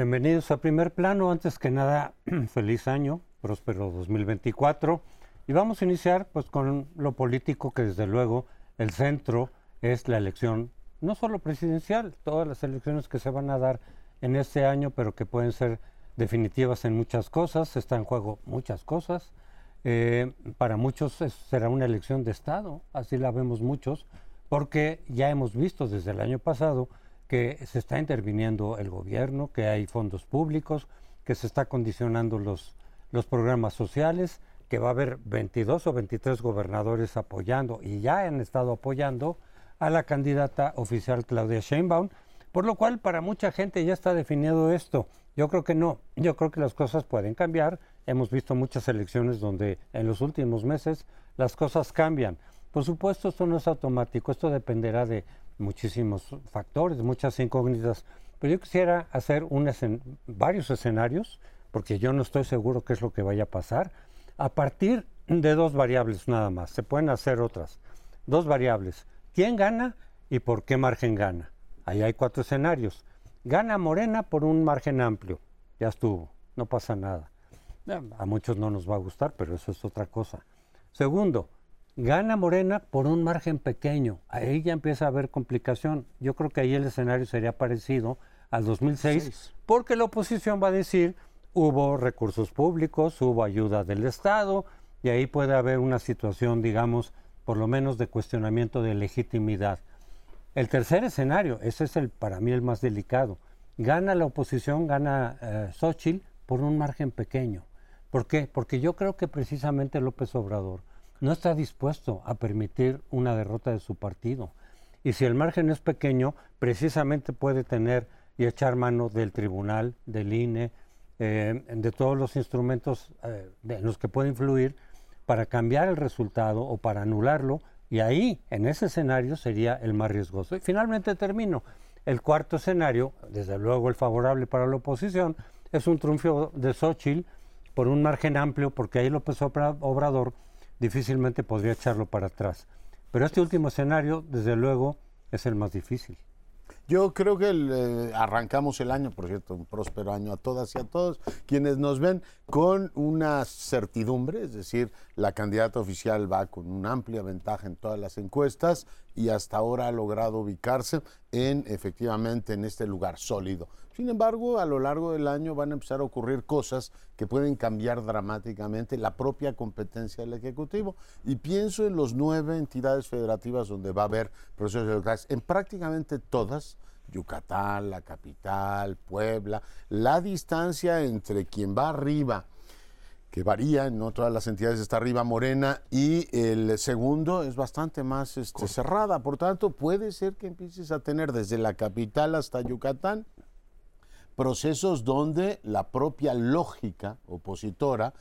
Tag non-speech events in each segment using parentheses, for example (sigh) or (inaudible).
Bienvenidos a Primer Plano. Antes que nada, (clears throat) feliz año, próspero 2024. Y vamos a iniciar pues con lo político que desde luego el centro es la elección, no solo presidencial, todas las elecciones que se van a dar en este año, pero que pueden ser definitivas en muchas cosas, está en juego muchas cosas. Eh, para muchos será una elección de Estado, así la vemos muchos, porque ya hemos visto desde el año pasado que se está interviniendo el gobierno, que hay fondos públicos, que se está condicionando los, los programas sociales, que va a haber 22 o 23 gobernadores apoyando y ya han estado apoyando a la candidata oficial Claudia Sheinbaum, por lo cual para mucha gente ya está definido esto. Yo creo que no, yo creo que las cosas pueden cambiar. Hemos visto muchas elecciones donde en los últimos meses las cosas cambian. Por supuesto, esto no es automático, esto dependerá de muchísimos factores, muchas incógnitas, pero yo quisiera hacer varios escenarios, porque yo no estoy seguro qué es lo que vaya a pasar a partir de dos variables nada más. Se pueden hacer otras. Dos variables. ¿Quién gana y por qué margen gana? Ahí hay cuatro escenarios. Gana Morena por un margen amplio. Ya estuvo. No pasa nada. A muchos no nos va a gustar, pero eso es otra cosa. Segundo, gana Morena por un margen pequeño. Ahí ya empieza a haber complicación. Yo creo que ahí el escenario sería parecido al 2006, porque la oposición va a decir hubo recursos públicos, hubo ayuda del Estado y ahí puede haber una situación, digamos, por lo menos de cuestionamiento de legitimidad. El tercer escenario, ese es el para mí el más delicado. Gana la oposición, gana eh, Xochitl por un margen pequeño. ¿Por qué? Porque yo creo que precisamente López Obrador no está dispuesto a permitir una derrota de su partido. Y si el margen es pequeño, precisamente puede tener y echar mano del tribunal, del INE, eh, de todos los instrumentos eh, en los que puede influir para cambiar el resultado o para anularlo, y ahí, en ese escenario, sería el más riesgoso. Y finalmente termino. El cuarto escenario, desde luego el favorable para la oposición, es un triunfo de Xochitl por un margen amplio, porque ahí López Obrador difícilmente podría echarlo para atrás. Pero este último escenario, desde luego, es el más difícil. Yo creo que eh, arrancamos el año, por cierto, un próspero año a todas y a todos quienes nos ven con una certidumbre, es decir, la candidata oficial va con una amplia ventaja en todas las encuestas y hasta ahora ha logrado ubicarse en efectivamente en este lugar sólido. Sin embargo, a lo largo del año van a empezar a ocurrir cosas que pueden cambiar dramáticamente la propia competencia del Ejecutivo. Y pienso en los nueve entidades federativas donde va a haber procesos electorales. En prácticamente todas, Yucatán, la capital, Puebla, la distancia entre quien va arriba que varía, no todas las entidades está arriba Morena y el segundo es bastante más este, cerrada, por tanto puede ser que empieces a tener desde la capital hasta Yucatán procesos donde la propia lógica opositora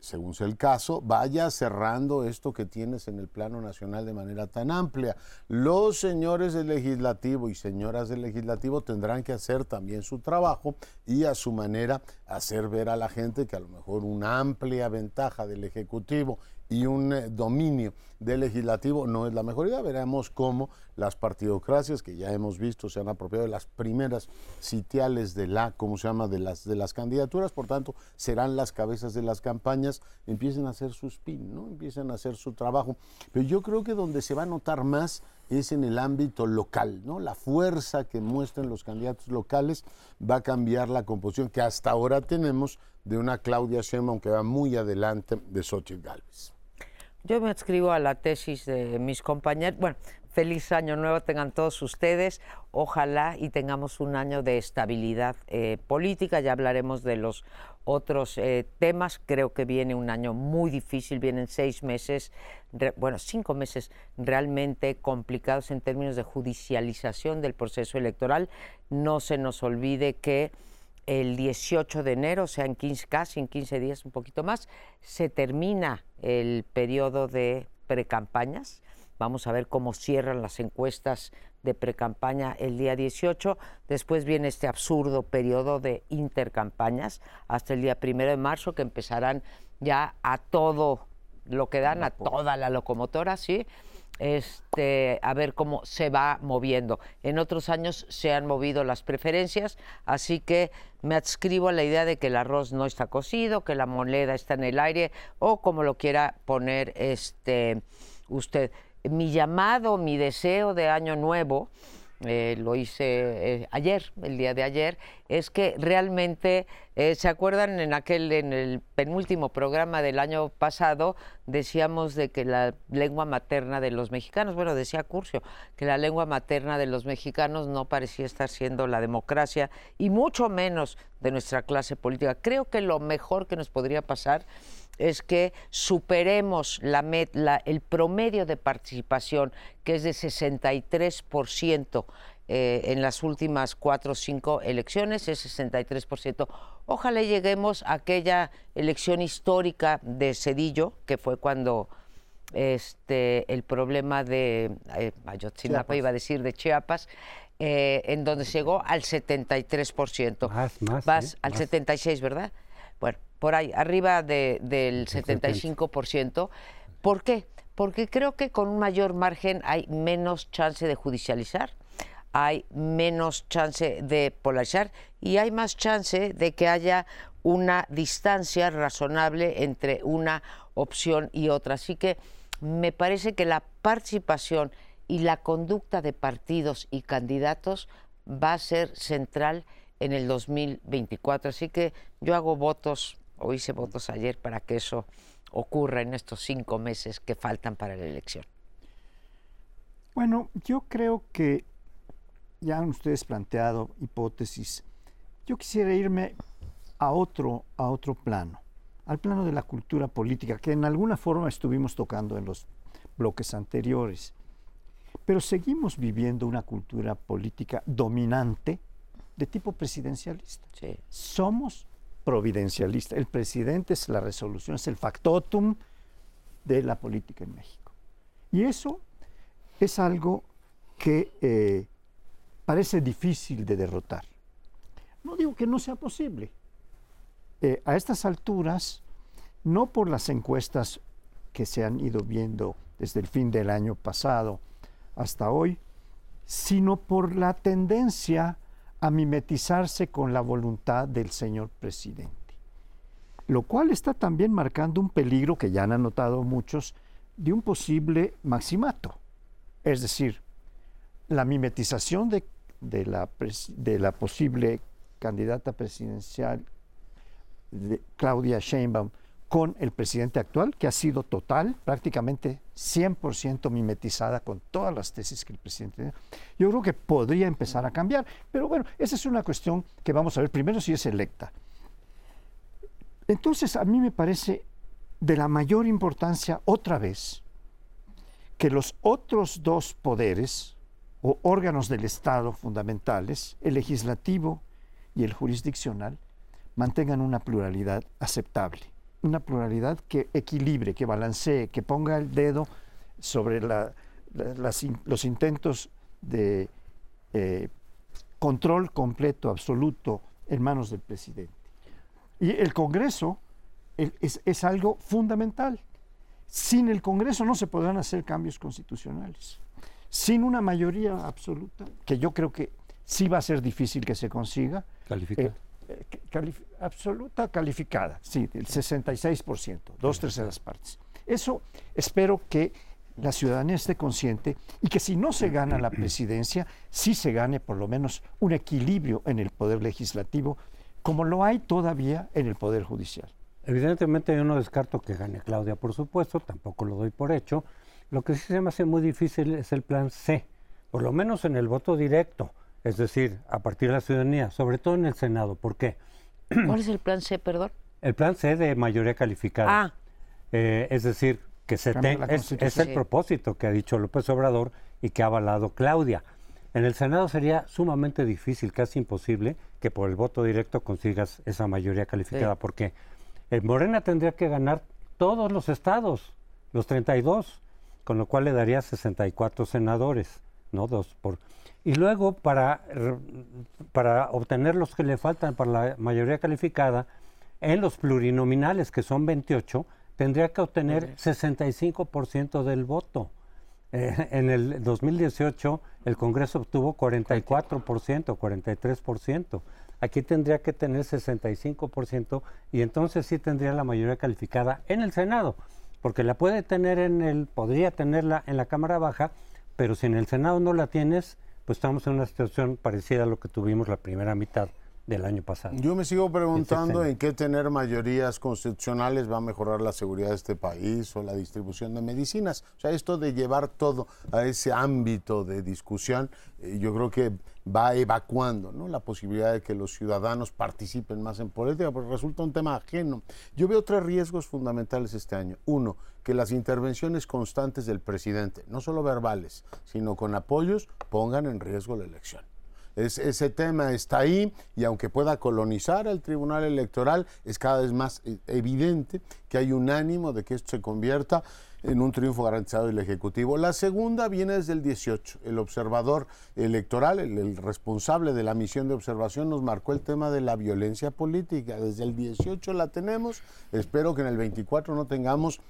según sea el caso, vaya cerrando esto que tienes en el plano nacional de manera tan amplia. Los señores del legislativo y señoras del legislativo tendrán que hacer también su trabajo y a su manera hacer ver a la gente que a lo mejor una amplia ventaja del ejecutivo y un eh, dominio del legislativo no es la mejor idea. Veremos cómo las partidocracias que ya hemos visto se han apropiado de las primeras sitiales de la, ¿cómo se llama?, de las, de las candidaturas, por tanto, serán las cabezas de las campañas, empiecen a hacer su spin, ¿no? Empiecen a hacer su trabajo. Pero yo creo que donde se va a notar más es en el ámbito local, ¿no? La fuerza que muestran los candidatos locales va a cambiar la composición que hasta ahora tenemos de una Claudia Sheinbaum que va muy adelante de Xochitl Gálvez. Yo me adscribo a la tesis de mis compañeros. Bueno, feliz año nuevo tengan todos ustedes. Ojalá y tengamos un año de estabilidad eh, política. Ya hablaremos de los otros eh, temas. Creo que viene un año muy difícil. Vienen seis meses, bueno, cinco meses realmente complicados en términos de judicialización del proceso electoral. No se nos olvide que el 18 de enero, o sea, en 15, casi en 15 días, un poquito más, se termina el periodo de precampañas. Vamos a ver cómo cierran las encuestas de precampaña el día 18. Después viene este absurdo periodo de intercampañas hasta el día primero de marzo, que empezarán ya a todo lo que dan, a toda la locomotora, ¿sí? Este, a ver cómo se va moviendo. En otros años se han movido las preferencias, así que me adscribo a la idea de que el arroz no está cocido, que la moneda está en el aire o como lo quiera poner este usted. Mi llamado, mi deseo de año nuevo eh, lo hice eh, ayer, el día de ayer, es que realmente, eh, ¿se acuerdan en aquel, en el penúltimo programa del año pasado, decíamos de que la lengua materna de los mexicanos, bueno, decía Curcio, que la lengua materna de los mexicanos no parecía estar siendo la democracia y mucho menos de nuestra clase política. Creo que lo mejor que nos podría pasar es que superemos la, el promedio de participación, que es de 63% eh, en las últimas cuatro o cinco elecciones, es 63%. Ojalá lleguemos a aquella elección histórica de Cedillo, que fue cuando este, el problema de eh, Ayotzinapa, iba a decir, de Chiapas, eh, en donde llegó al 73%. Más, más. Vas al 76, ¿verdad? Bueno, por ahí, arriba del 75%. ¿Por qué? Porque creo que con un mayor margen hay menos chance de judicializar, hay menos chance de polarizar y hay más chance de que haya una distancia razonable entre una opción y otra. Así que me parece que la participación y la conducta de partidos y candidatos va a ser central en el 2024. Así que yo hago votos o hice votos ayer para que eso ocurra en estos cinco meses que faltan para la elección? Bueno, yo creo que ya han ustedes planteado hipótesis. Yo quisiera irme a otro, a otro plano, al plano de la cultura política, que en alguna forma estuvimos tocando en los bloques anteriores. Pero seguimos viviendo una cultura política dominante de tipo presidencialista. Somos providencialista. El presidente es la resolución, es el factotum de la política en México. Y eso es algo que eh, parece difícil de derrotar. No digo que no sea posible. Eh, a estas alturas, no por las encuestas que se han ido viendo desde el fin del año pasado hasta hoy, sino por la tendencia a mimetizarse con la voluntad del señor presidente. Lo cual está también marcando un peligro que ya han notado muchos de un posible maximato. Es decir, la mimetización de, la, la, posible candidata presidencial de Claudia Sheinbaum con el presidente actual, que ha sido total, prácticamente 100% mimetizada con todas las tesis que el presidente tiene, yo creo que podría empezar a cambiar. Pero bueno, esa es una cuestión que vamos a ver primero si es electa. Entonces, a mí me parece de la mayor importancia, otra vez, que los otros dos poderes o órganos del Estado fundamentales, el legislativo y el jurisdiccional, mantengan una pluralidad aceptable una pluralidad que equilibre, que balancee, que ponga el dedo sobre los intentos de eh, control completo, absoluto, en manos del presidente. Y el Congreso es, es algo fundamental. Sin el Congreso no se podrán hacer cambios constitucionales. Sin una mayoría absoluta, que yo creo que sí va a ser difícil que se consiga, eh, absoluta calificada, sí, el 66%, dos terceras partes. Eso espero que la ciudadanía esté consciente y que si no se gana la presidencia, sí se gane por lo menos un equilibrio en el poder legislativo, como lo hay todavía en el poder judicial. Evidentemente yo no descarto que gane Claudia, por supuesto, tampoco lo doy por hecho. Lo que sí se me hace muy difícil es el plan C, por lo menos en el voto directo, es decir, a partir de la ciudadanía, sobre todo en el Senado. ¿Por qué? (clears throat) ¿Cuál es el plan C, perdón? El plan C de mayoría calificada. Ah. Eh, es decir, que se es, es, el propósito que ha dicho López Obrador y que ha avalado Claudia. En el Senado sería sumamente difícil, casi imposible, que por el voto directo consigas esa mayoría calificada, porque el Morena tendría que ganar todos los estados, los 32, con lo cual le daría 64 senadores, ¿no? Dos por y luego, para, para obtener los que le faltan para la mayoría calificada, en los plurinominales, que son 28, tendría que obtener 65% del voto. Eh, en el 2018 el Congreso obtuvo 44%, 43%. Aquí tendría que tener 65% y entonces sí tendría la mayoría calificada en el Senado, porque la puede tener en el, podría tenerla en la Cámara Baja, pero si en el Senado no la tienes, pues estamos en una situación parecida a lo que tuvimos la primera mitad del año pasado. Yo me sigo preguntando en qué tener mayorías constitucionales va a mejorar la seguridad de este país o la distribución de medicinas. O sea, esto de llevar todo a ese ámbito de discusión, eh, yo creo que va evacuando ¿no? la posibilidad de que los ciudadanos participen más en política, porque resulta un tema ajeno. Yo veo tres riesgos fundamentales este año. Uno, que las intervenciones constantes del presidente, no solo verbales, sino con apoyos, pongan en riesgo la elección ese tema está ahí y aunque pueda colonizar al Tribunal Electoral, es cada vez más eh, evidente que hay un ánimo de que esto se convierta en un triunfo garantizado del Ejecutivo. La segunda viene desde el 18. El observador electoral, el, responsable de la misión de observación, nos marcó el tema de la violencia política. Desde el 18 la tenemos. Espero que en el 24 no tengamos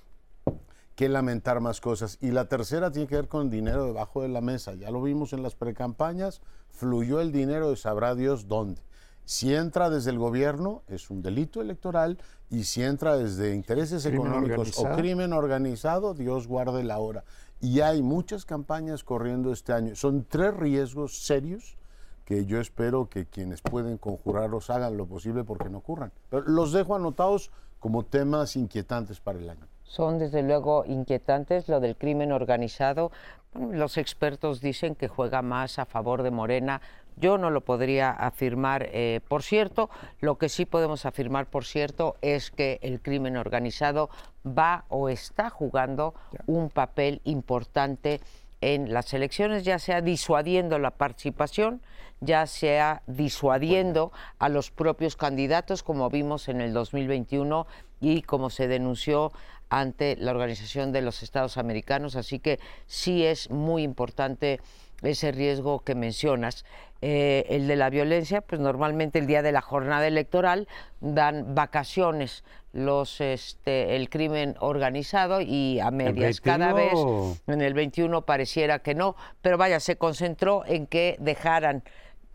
que lamentar más cosas. Y la tercera tiene que ver con dinero debajo de la mesa. Ya lo vimos en las precampañas, fluyó el dinero y sabrá Dios dónde. Si entra desde el gobierno es un delito electoral y si entra desde intereses económicos o crimen organizado, Dios guarde la hora. Y hay muchas campañas corriendo este año. Son tres riesgos serios que yo espero que quienes pueden conjurarlos hagan lo posible porque no ocurran. Pero los dejo anotados como temas inquietantes para el año son desde luego inquietantes. Lo del crimen organizado, los expertos dicen que juega más a favor de Morena. Yo no lo podría afirmar, eh, por cierto. Lo que sí podemos afirmar, por cierto, es que el crimen organizado va o está jugando un papel importante en las elecciones, ya sea disuadiendo la participación, ya sea disuadiendo a los propios candidatos, como vimos en el 2021 y como se denunció ante la Organización de los Estados Americanos, así que sí es muy importante ese riesgo que mencionas. Eh, el de la violencia, pues normalmente el día de la jornada electoral dan vacaciones los este, el crimen organizado y a medias. Cada vez en el 21 pareciera que no, pero vaya, se concentró en que dejaran,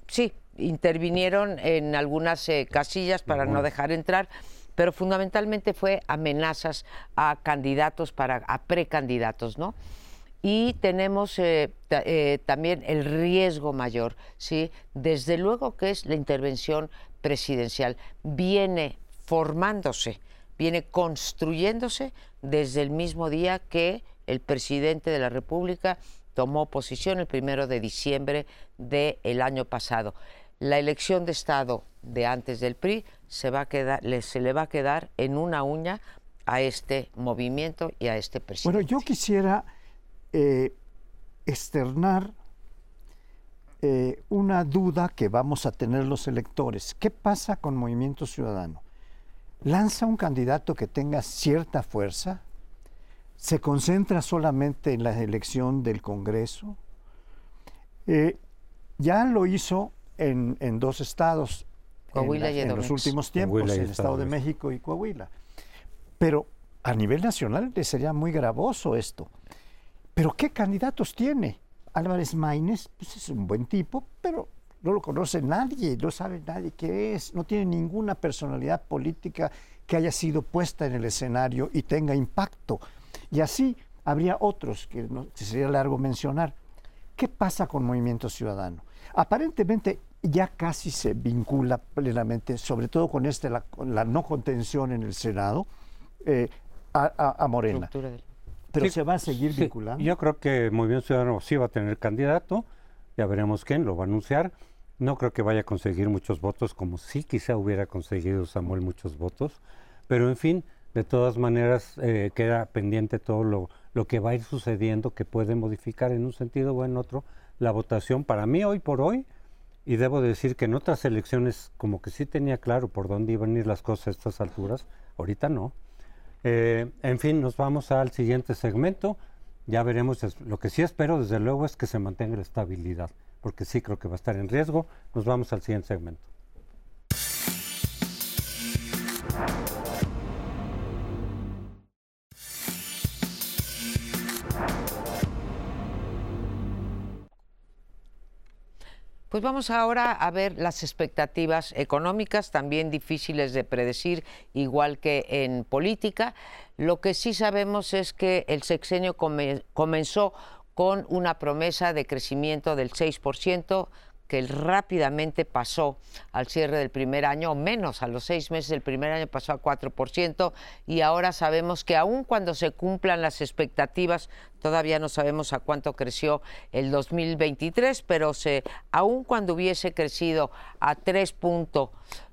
sí, intervinieron en algunas eh, casillas para no dejar entrar pero fundamentalmente fue amenazas a candidatos, para, a precandidatos, ¿no? Y tenemos eh, eh, también el riesgo mayor, ¿sí? Desde luego que es la intervención presidencial. Viene formándose, viene construyéndose desde el mismo día que el presidente de la República tomó posición el primero de diciembre del año pasado. La elección de Estado de antes del PRI se, va a quedar, le, se le va a quedar en una uña a este movimiento y a este presidente. Bueno, yo quisiera eh, externar eh, una duda que vamos a tener los electores. ¿Qué pasa con Movimiento Ciudadano? ¿Lanza un candidato que tenga cierta fuerza? ¿Se concentra solamente en la elección del Congreso? Eh, ya lo hizo en, en dos estados, Coahuila en, y en los últimos tiempos, en el Estado de México y Coahuila. Pero a nivel nacional le sería muy gravoso esto. Pero ¿qué candidatos tiene? Álvarez Maínez, pues es un buen tipo, pero no lo conoce nadie, no sabe nadie qué es, no tiene ninguna personalidad política que haya sido puesta en el escenario y tenga impacto. Y así habría otros que, sería largo mencionar. ¿Qué pasa con Movimiento Ciudadano? Aparentemente ya casi se vincula plenamente, sobre todo con este, la, la no contención en el Senado, eh, a, a, Morena. Pero sí, se va a seguir sí, vinculando. Yo creo que Movimiento Ciudadano sí va a tener candidato, ya veremos quién lo va a anunciar. No creo que vaya a conseguir muchos votos, como sí quizá hubiera conseguido Samuel muchos votos, pero en fin, de todas maneras eh, queda pendiente todo lo, lo que va a ir sucediendo, que puede modificar en un sentido o en otro la votación. Para mí, hoy por hoy, y debo decir que en otras elecciones como que sí tenía claro por dónde iban a ir las cosas a estas alturas, ahorita no. Eh, en fin, nos vamos al siguiente segmento. Ya veremos, lo que sí espero desde luego es que se mantenga la estabilidad, porque sí creo que va a estar en riesgo. Nos vamos al siguiente segmento. Pues vamos ahora a ver las expectativas económicas, también difíciles de predecir, igual que en política. Lo que sí sabemos es que el sexenio comenzó con una promesa de crecimiento del 6%, que rápidamente pasó al cierre del primer año, o menos, a los seis meses del primer año pasó a 4%, y ahora sabemos que aun cuando se cumplan las expectativas, todavía no sabemos a cuánto creció el 2023, pero se, aun cuando hubiese crecido a 3 puntos,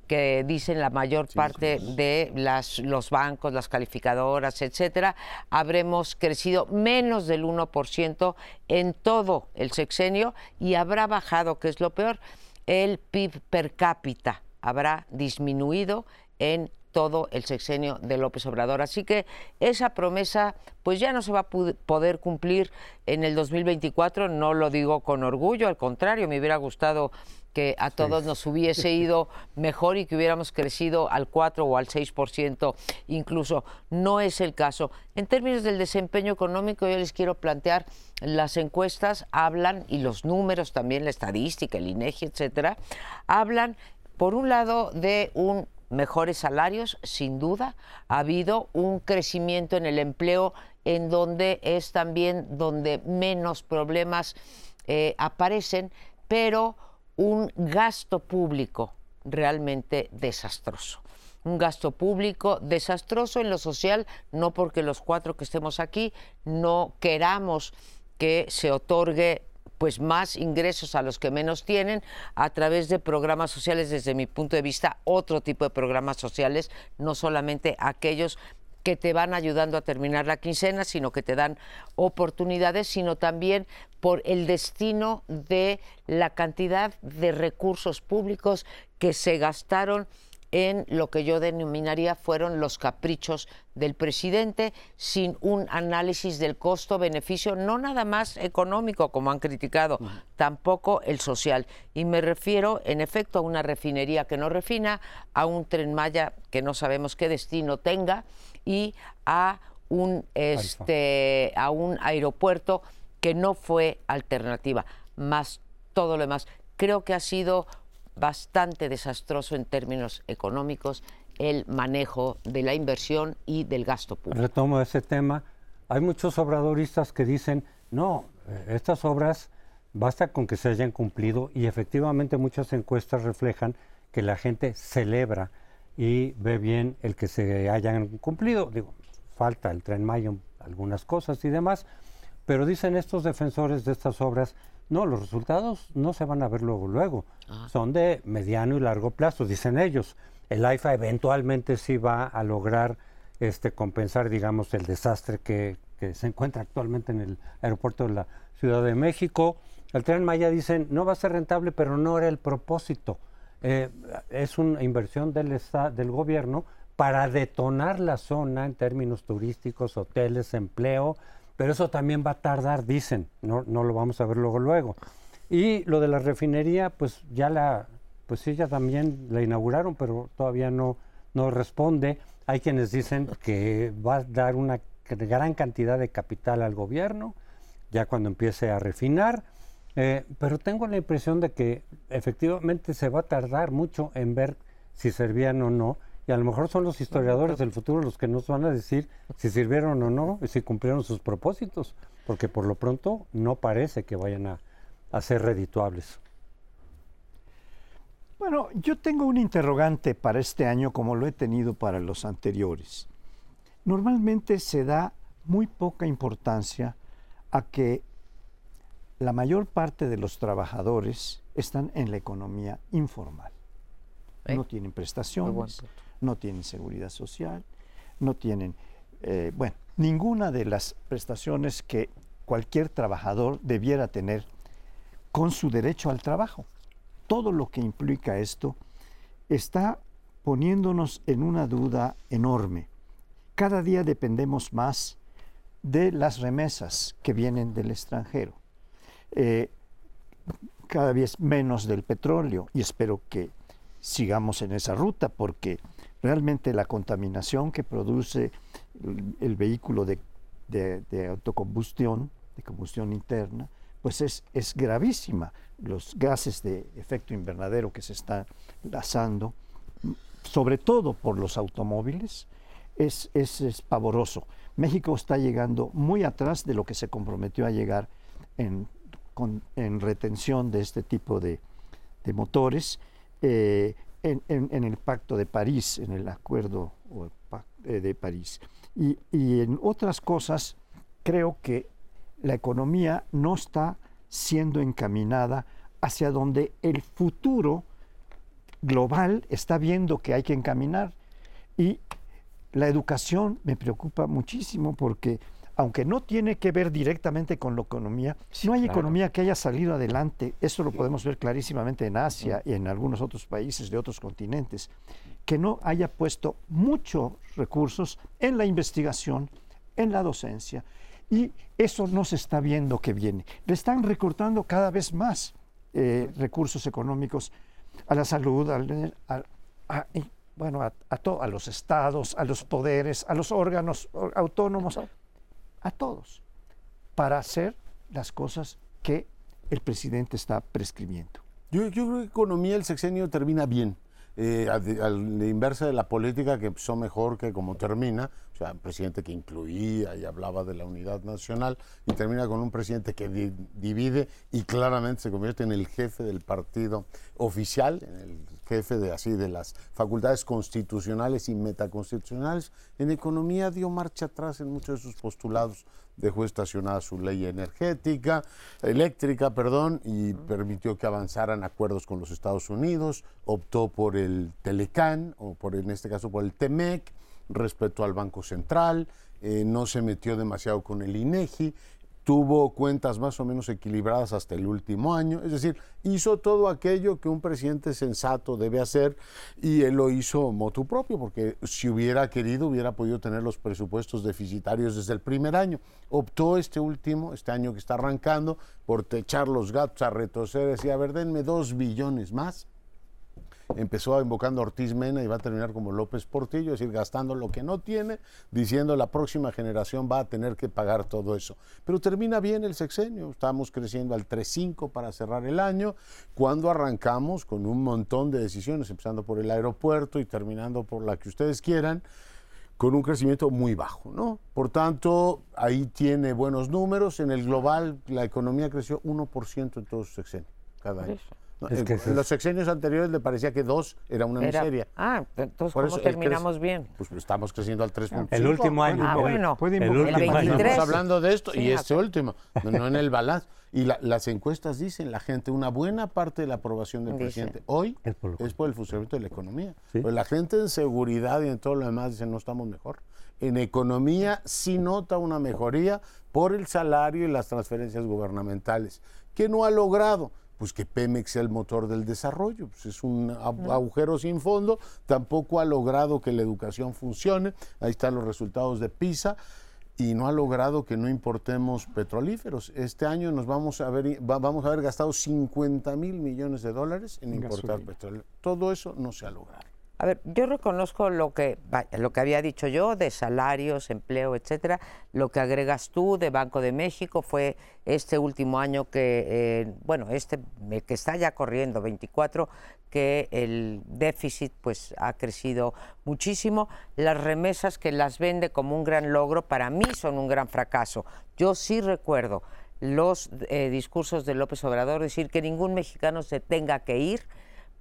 que dicen la mayor parte de las, los bancos, las calificadoras, etcétera, habremos crecido menos del 1% en todo el sexenio y habrá bajado, que es lo peor, el PIB per cápita habrá disminuido en todo el sexenio de López Obrador. Así que esa promesa pues ya no se va a poder cumplir en el 2024, no lo digo con orgullo, al contrario, me hubiera gustado que a todos nos hubiese ido mejor y que hubiéramos crecido al 4 o al 6% incluso. No es el caso. En términos del desempeño económico, yo les quiero plantear, las encuestas hablan, y los números también, la estadística, el INEGI, etcétera, hablan, por un lado, de un mejores salarios, sin duda. Ha habido un crecimiento en el empleo en donde es también donde menos problemas eh, aparecen, pero un gasto público realmente desastroso. Un gasto público desastroso en lo social, no porque los cuatro que estemos aquí no queramos que se otorgue pues más ingresos a los que menos tienen a través de programas sociales. Desde mi punto de vista otro tipo de programas sociales no solamente aquellos que te van ayudando a terminar la quincena, sino que te dan oportunidades, sino también por el destino de la cantidad de recursos públicos que se gastaron en lo que yo denominaría fueron los caprichos del presidente sin un análisis del costo-beneficio, no nada más económico como han criticado, tampoco el social. Y me refiero, en efecto, a una refinería que no refina, a un tren Maya que no sabemos qué destino tenga y a un, este, a un aeropuerto que no fue alternativa, más todo lo demás. Creo que ha sido bastante desastroso en términos económicos el manejo de la inversión y del gasto público. Retomo ese tema. Hay muchos obradoristas que dicen, no, eh, estas obras basta con que se hayan cumplido y efectivamente muchas encuestas reflejan que la gente celebra y ve bien el que se hayan cumplido. Digo, falta el tren Mayo, algunas cosas y demás, pero dicen estos defensores de estas obras, no, los resultados no se van a ver luego, luego, ah. son de mediano y largo plazo, dicen ellos. El AIFA eventualmente sí va a lograr este, compensar, digamos, el desastre que, que se encuentra actualmente en el aeropuerto de la Ciudad de México. El tren Maya dicen, no va a ser rentable, pero no era el propósito. Eh, es una inversión del, del gobierno para detonar la zona en términos turísticos, hoteles, empleo, pero eso también va a tardar, dicen, no, no lo vamos a ver luego luego. Y lo de la refinería, pues ya la, pues sí, ya también la inauguraron, pero todavía no, no responde. Hay quienes dicen que va a dar una gran cantidad de capital al gobierno, ya cuando empiece a refinar eh, pero tengo la impresión de que efectivamente se va a tardar mucho en ver si servían o no, y a lo mejor son los historiadores del futuro los que nos van a decir si sirvieron o no, y si cumplieron sus propósitos, porque por lo pronto no parece que vayan a, a ser redituables. Bueno, yo tengo un interrogante para este año como lo he tenido para los anteriores. Normalmente se da muy poca importancia a que la mayor parte de los trabajadores están en la economía informal. No tienen prestaciones, no tienen seguridad social, no tienen, eh, bueno, ninguna de las prestaciones que cualquier trabajador debiera tener con su derecho al trabajo. Todo lo que implica esto está poniéndonos en una duda enorme. Cada día dependemos más de las remesas que vienen del extranjero. Eh, cada vez menos del petróleo y espero que sigamos en esa ruta porque realmente la contaminación que produce el, vehículo de, autocombustión, de combustión interna, pues es, es gravísima. Los gases de efecto invernadero que se están lanzando, sobre todo por los automóviles, es, es, es pavoroso. México está llegando muy atrás de lo que se comprometió a llegar en, con- en retención de este tipo de, de motores eh, en, el Pacto de París, en el Acuerdo eh, de París. Y en otras cosas, creo que la economía no está siendo encaminada hacia donde el futuro global está viendo que hay que encaminar. Y la educación me preocupa muchísimo porque aunque no tiene que ver directamente con la economía, no hay economía que haya salido adelante, eso lo podemos ver clarísimamente en Asia y en algunos otros países de otros continentes, que no haya puesto muchos recursos en la investigación, en la docencia, y eso no se está viendo que viene. Le están recortando cada vez más eh, recursos económicos a la salud, al- a, bueno, a, a to- a los estados, a los poderes, a los órganos autónomos, a todos, para hacer las cosas que el presidente está prescribiendo. Yo, yo creo que economía el sexenio termina bien. Eh, a, a la inversa de la política que empezó mejor que como termina, o sea, un presidente que incluía y hablaba de la unidad nacional y termina con un presidente que di- divide y claramente se convierte en el jefe del partido oficial, en el jefe de así de las facultades constitucionales y metaconstitucionales. En economía dio marcha atrás en muchos de sus postulados. Dejó estacionada su ley energética, eléctrica, perdón, y permitió que avanzaran acuerdos con los Estados Unidos, optó por el Telecán, o por en este caso por el TEMEC, respetó al Banco Central, eh, no se metió demasiado con el INEGI, tuvo cuentas más o menos equilibradas hasta el último año, es decir, hizo todo aquello que un presidente sensato debe hacer y él lo hizo motu propio, porque si hubiera querido hubiera podido tener los presupuestos deficitarios desde el primer año. Optó este último, este año que está arrancando, por echar los gatos a retroceder, decía, a ver, denme dos billones más, empezó invocando a Ortiz Mena y va a terminar como López Portillo, es decir, gastando lo que no tiene, diciendo la próxima generación va a tener que pagar todo eso. Pero termina bien el sexenio, estamos creciendo al 3.5 para cerrar el año, cuando arrancamos con un montón de decisiones, empezando por el aeropuerto y terminando por la que ustedes quieran, con un crecimiento muy bajo, ¿no? Por tanto, ahí tiene buenos números, en el global la economía creció 1% en todo su sexenio, cada año. Es en- que los sexenios anteriores le parecía que dos era una Era- miseria. ah, entonces, Por ¿cómo eso, terminamos crece- bien? Pues estamos creciendo al 3.5. El último año. Ah, el- bueno. puede el invocar- último El año. 23. Estamos hablando de esto Sí, y este último, no, no en el balance. Y la- las encuestas dicen, la gente, una buena parte de la aprobación del Dice. presidente hoy Es por lo es por el funcionamiento de la economía. Sí. Pues la gente en seguridad y en todo lo demás dice, no estamos mejor. En economía sí nota una mejoría por el salario y las transferencias gubernamentales. ¿Qué no ha logrado? Pues que Pemex sea el motor del desarrollo. Pues es un agujero sin fondo. Tampoco ha logrado que la educación funcione. Ahí están los resultados de PISA y no ha logrado que no importemos petrolíferos. Este año nos vamos a ver, va- vamos a haber gastado 50 mil millones de dólares en En importar gasolina. petróleo. Todo eso no se ha logrado. A ver, yo reconozco lo que lo que había dicho yo de salarios, empleo, etcétera. Lo que agregas tú de Banco de México fue este último año que, eh, bueno, este que está ya corriendo, 24, que el déficit pues ha crecido muchísimo. Las remesas que las vende como un gran logro, para mí son un gran fracaso. Yo sí recuerdo los eh, discursos de López Obrador decir que ningún mexicano se tenga que ir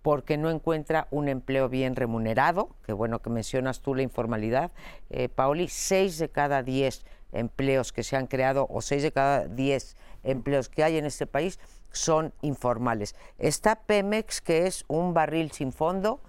porque no encuentra un empleo bien remunerado, que bueno que mencionas tú la informalidad, eh, Paoli, seis de cada diez empleos que se han creado o seis de cada diez empleos que hay en este país son informales. Está Pemex, que es un barril sin fondo,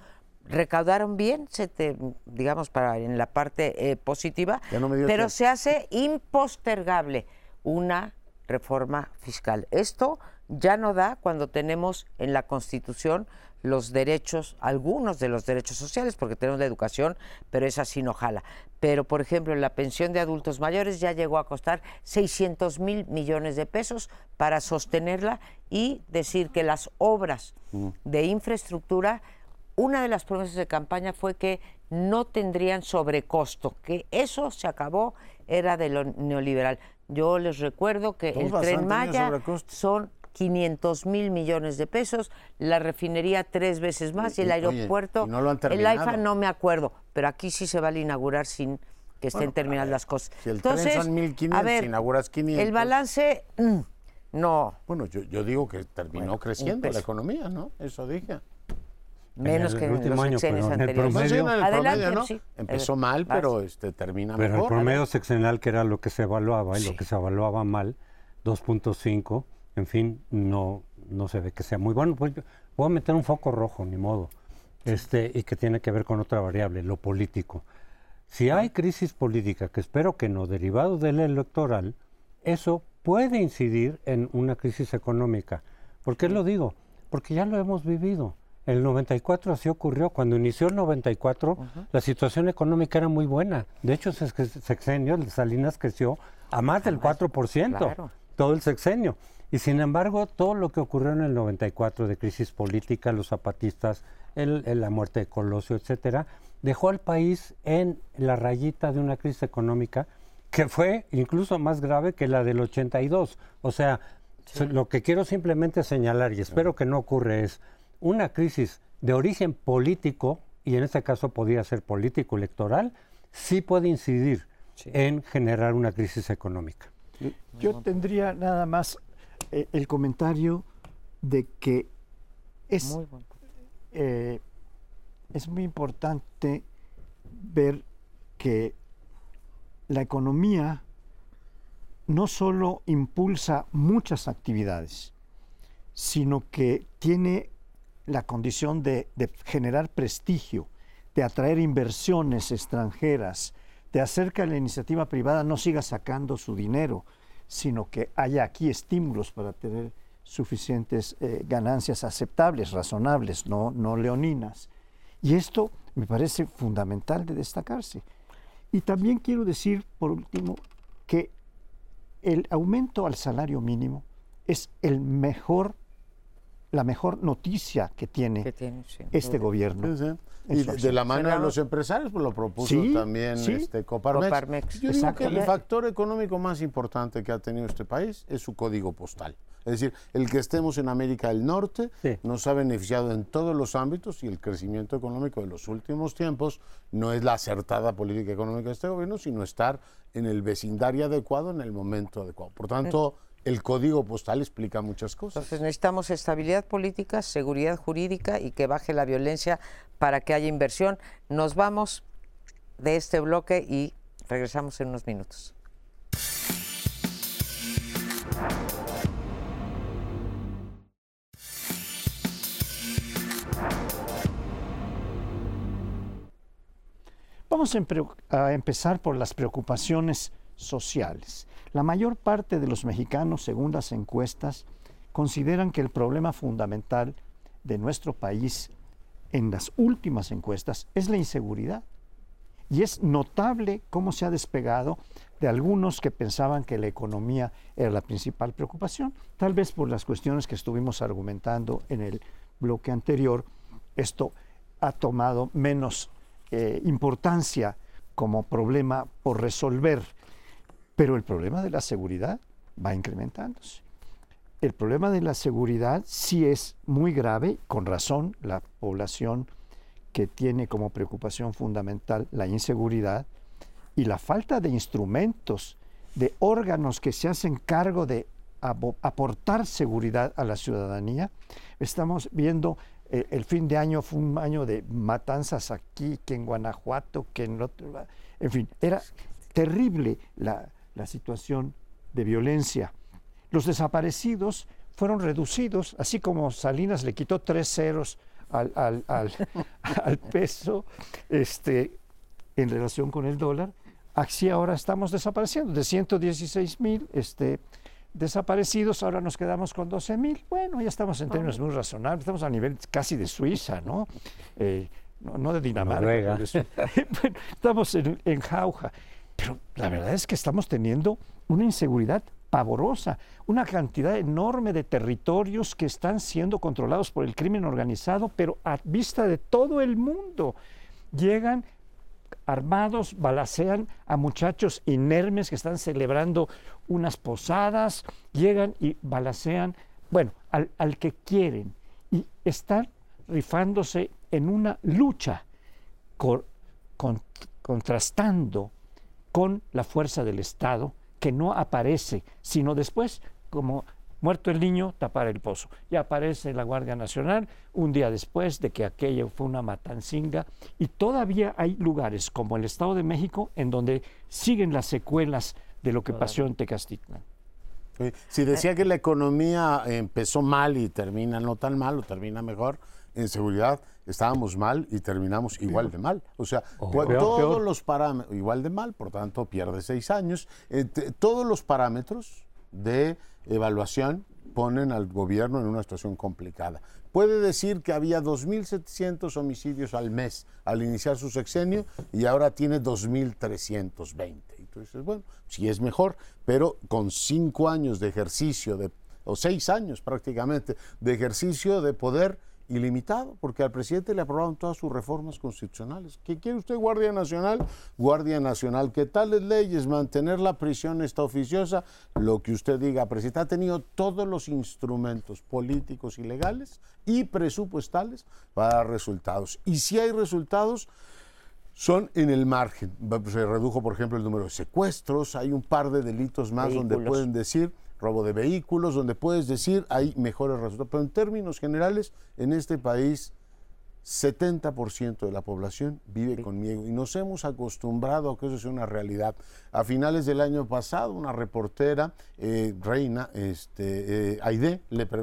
recaudaron bien, se te- digamos, para en la parte eh, positiva, no pero se hace impostergable una reforma fiscal. Esto ya no da cuando tenemos en la Constitución los derechos, algunos de los derechos sociales, porque tenemos la educación, pero esa sí no jala. Pero, por ejemplo, la pensión de adultos mayores ya llegó a costar 600 mil millones de pesos para sostenerla y decir que las obras de infraestructura una de las promesas de campaña fue que no tendrían sobrecosto, que eso se acabó, era de lo neoliberal. Yo les recuerdo que el tren Maya son 500 mil millones de pesos, la refinería tres veces más y el oye, aeropuerto, y no lo han el. AIFA no me acuerdo, pero aquí sí se va a inaugurar sin que estén Bueno, terminadas las cosas. si el tren son 1500, a ver, inauguras 500. El balance, mm, no, Bueno, yo, yo digo que terminó Bueno, creciendo la economía, ¿no? Eso dije. menos el que en último los año, sexenios pero en el anteriores. Promedio- en el Adelante, promedio, ¿no? sí. Empezó mal, vas. pero este, termina Pero el mejor. promedio seccional, que era lo que se evaluaba y Sí. lo que se evaluaba mal, 2.5, en fin, no, no se ve que sea muy bueno. Pues yo voy a meter un foco rojo, ni modo, este, y que tiene que ver con otra variable, lo político. Si hay crisis política, que espero que no, derivado del electoral, eso puede incidir en una crisis económica. ¿Por qué lo digo? Porque ya lo hemos vivido. El 94 así ocurrió. Cuando inició el 94, la situación económica era muy buena. De hecho, ese sex- sexenio, Salinas creció a más del 4%, claro. todo el sexenio. Y sin embargo, todo lo que ocurrió en el 94 de crisis política, los zapatistas, el- el- la muerte de Colosio, etcétera, dejó al país en la rayita de una crisis económica que fue incluso más grave que la del 82. O sea, lo que quiero simplemente señalar, y espero que no ocurre, es una crisis de origen político, y en este caso podría ser político electoral, sí puede incidir en generar una crisis económica. Yo tendría nada más el comentario de que es, Muy bueno. eh, es muy importante ver que la economía no solo impulsa muchas actividades, sino que tiene la condición de, de generar prestigio, de atraer inversiones extranjeras, de hacer que la iniciativa privada no siga sacando su dinero, sino que haya aquí estímulos para tener suficientes eh, ganancias aceptables, razonables, no, no leoninas. Y esto me parece fundamental de destacarse. Y también quiero decir, por último, que el aumento al salario mínimo es el mejor, la mejor noticia que tiene que tiene, sin este gobierno. Sí, sí. en Y de, la mano de los empresarios, pues lo propuso Sí, también sí. este Coparmex. Coparmex. Yo digo que el factor económico más importante que ha tenido este país es su código postal. Es decir, el que estemos en América del Norte Sí. nos ha beneficiado en todos los ámbitos y el crecimiento económico de los últimos tiempos no es la acertada política económica de este gobierno, sino estar en el vecindario adecuado en el momento adecuado. Por tanto, el código postal explica muchas cosas. Entonces necesitamos estabilidad política, seguridad jurídica y que baje la violencia para que haya inversión. Nos vamos de este bloque y regresamos en unos minutos. Vamos a, empe- a empezar por las preocupaciones sociales. La mayor parte de los mexicanos, según las encuestas, consideran que el problema fundamental de nuestro país en las últimas encuestas es la inseguridad. Y es notable cómo se ha despegado de algunos que pensaban que la economía era la principal preocupación, tal vez por las cuestiones que estuvimos argumentando en el bloque anterior. Esto ha tomado menos eh, importancia como problema por resolver, pero el problema de la seguridad va incrementándose. El problema de la seguridad sí es muy grave, con razón, la población que tiene como preocupación fundamental la inseguridad y la falta de instrumentos, de órganos que se hacen cargo de aportar seguridad a la ciudadanía. Estamos viendo, eh, el fin de año fue un año de matanzas aquí, que en Guanajuato, que en otro, la- en fin, era terrible la, la situación de violencia. Los desaparecidos fueron reducidos, así como Salinas le quitó tres ceros al, al- al- (laughs) al peso este, en relación con el dólar, así ahora estamos desapareciendo. De 116 mil este, desaparecidos, ahora nos quedamos con 12 mil. Bueno, ya estamos en términos muy razonables, estamos a nivel casi de Suiza, ¿no? Eh, no, no de Dinamarca. De (laughs) estamos en, en jauja. Pero la verdad es que estamos teniendo una inseguridad pavorosa, una cantidad enorme de territorios que están siendo controlados por el crimen organizado, pero a vista de todo el mundo. Llegan armados balacean a muchachos inermes que están celebrando unas posadas, llegan y balacean, bueno, al, que quieren. Y están rifándose en una lucha con, con, contrastando con la fuerza del Estado que no aparece, sino después, como muerto el niño, tapar el pozo. Y aparece la Guardia Nacional un día después de que aquello fue una matancinga y todavía hay lugares como el Estado de México en donde siguen las secuelas de lo que pasó en Tecastitlan. Si decía que la economía empezó mal y termina no tan mal o termina mejor, en seguridad estábamos mal y terminamos igual de mal. O sea, todos los parámetros, igual de mal, por tanto pierde seis años. Eh, todos los parámetros de evaluación ponen al gobierno en una situación complicada. Puede decir que había 2.700 homicidios al mes al iniciar su sexenio y ahora tiene 2.320. Entonces, bueno, sí es mejor, pero con cinco años de ejercicio, de, o seis años prácticamente, de ejercicio de poder, ilimitado, porque al presidente le aprobaron todas sus reformas constitucionales. ¿Qué quiere usted, Guardia Nacional? Guardia Nacional, ¿qué tales leyes? Mantener la prisión esta oficiosa, lo que usted diga, presidente, ha tenido todos los instrumentos políticos y legales y presupuestales para dar resultados. Y si hay resultados, son en el margen. Se redujo, por ejemplo, el número de secuestros, hay un par de delitos más donde pueden decir robo de vehículos, donde puedes decir hay mejores resultados. Pero en términos generales, en este país 70% de la población vive con miedo y nos hemos acostumbrado a que eso sea una realidad. A finales del año pasado, una reportera, eh, Reina este, eh, Aide,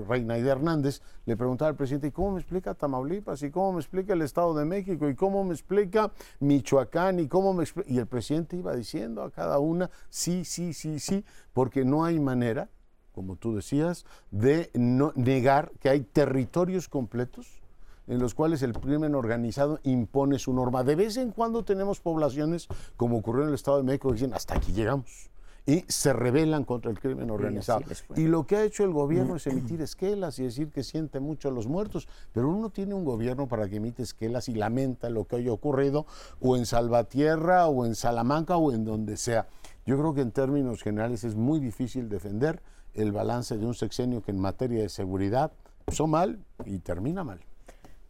Reina Aide Hernández, le preguntaba al presidente, ¿y cómo me explica Tamaulipas? ¿Y cómo me explica el Estado de México? ¿Y cómo me explica Michoacán? ¿Y cómo me Y el presidente iba diciendo a cada una, sí, sí, sí, sí, porque no hay manera, como tú decías, de no negar que hay territorios completos en los cuales el crimen organizado impone su norma. De vez en cuando tenemos poblaciones, como ocurrió en el Estado de México, que dicen, hasta aquí llegamos. Y se rebelan contra el crimen organizado. Y lo que ha hecho el gobierno (clears throat) es emitir esquelas y decir que siente mucho a los muertos. Pero uno tiene un gobierno para que emite esquelas y lamenta lo que haya ocurrido, o en Salvatierra, o en Salamanca, o en donde sea. Yo creo que en términos generales es muy difícil defender el balance de un sexenio que en materia de seguridad empezó mal y termina mal.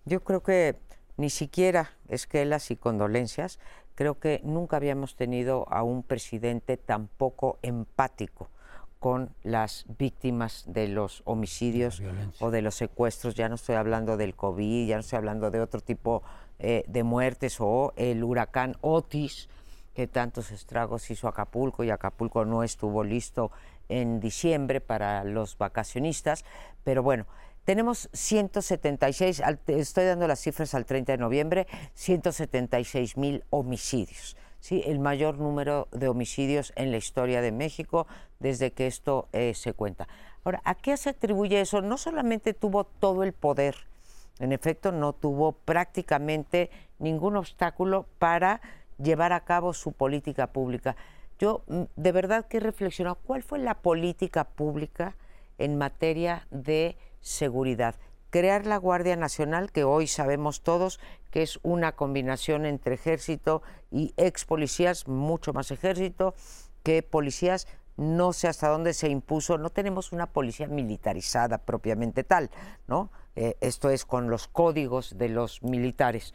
Yo creo que ni siquiera esquelas y condolencias, creo que nunca habíamos tenido a un presidente tan poco empático con las víctimas de los homicidios o de los secuestros. Ya no estoy hablando del COVID, ya no estoy hablando de otro tipo eh, de muertes o el huracán Otis, que tantos estragos hizo Acapulco y Acapulco no estuvo listo en diciembre para los vacacionistas. Pero bueno, tenemos 176, estoy dando las cifras al 30 de noviembre, 176 mil homicidios. ¿sí? El mayor número de homicidios en la historia de México desde que esto eh, se cuenta. Ahora, ¿a qué se atribuye eso? No solamente tuvo todo el poder, en efecto, no tuvo prácticamente ningún obstáculo para llevar a cabo su política pública. Yo mm, de verdad que he reflexionado cuál fue la política pública en materia de seguridad. Crear la Guardia Nacional, que hoy sabemos todos que es una combinación entre ejército y ex policías, mucho más ejército que policías, no sé hasta dónde se impuso, no tenemos una policía militarizada propiamente tal, ¿no? Eh, esto es con los códigos de los militares.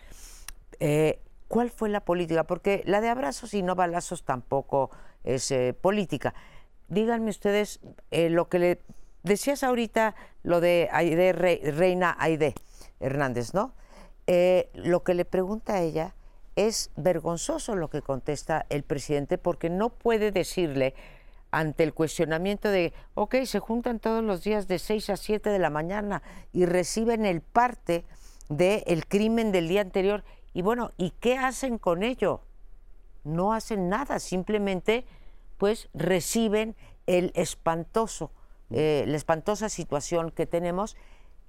Eh, ¿Cuál fue la política? Porque la de abrazos y no balazos tampoco es eh, política. Díganme ustedes lo que le Decías ahorita lo de Reina Aide Hernández, ¿no? Eh, lo que le pregunta a ella es vergonzoso lo que contesta el presidente porque no puede decirle ante el cuestionamiento de, ok, se juntan todos los días de 6 a 7 de la mañana y reciben el parte del crimen del día anterior. Y bueno, ¿y qué hacen con ello? No hacen nada, simplemente pues reciben el espantoso eh, la espantosa situación que tenemos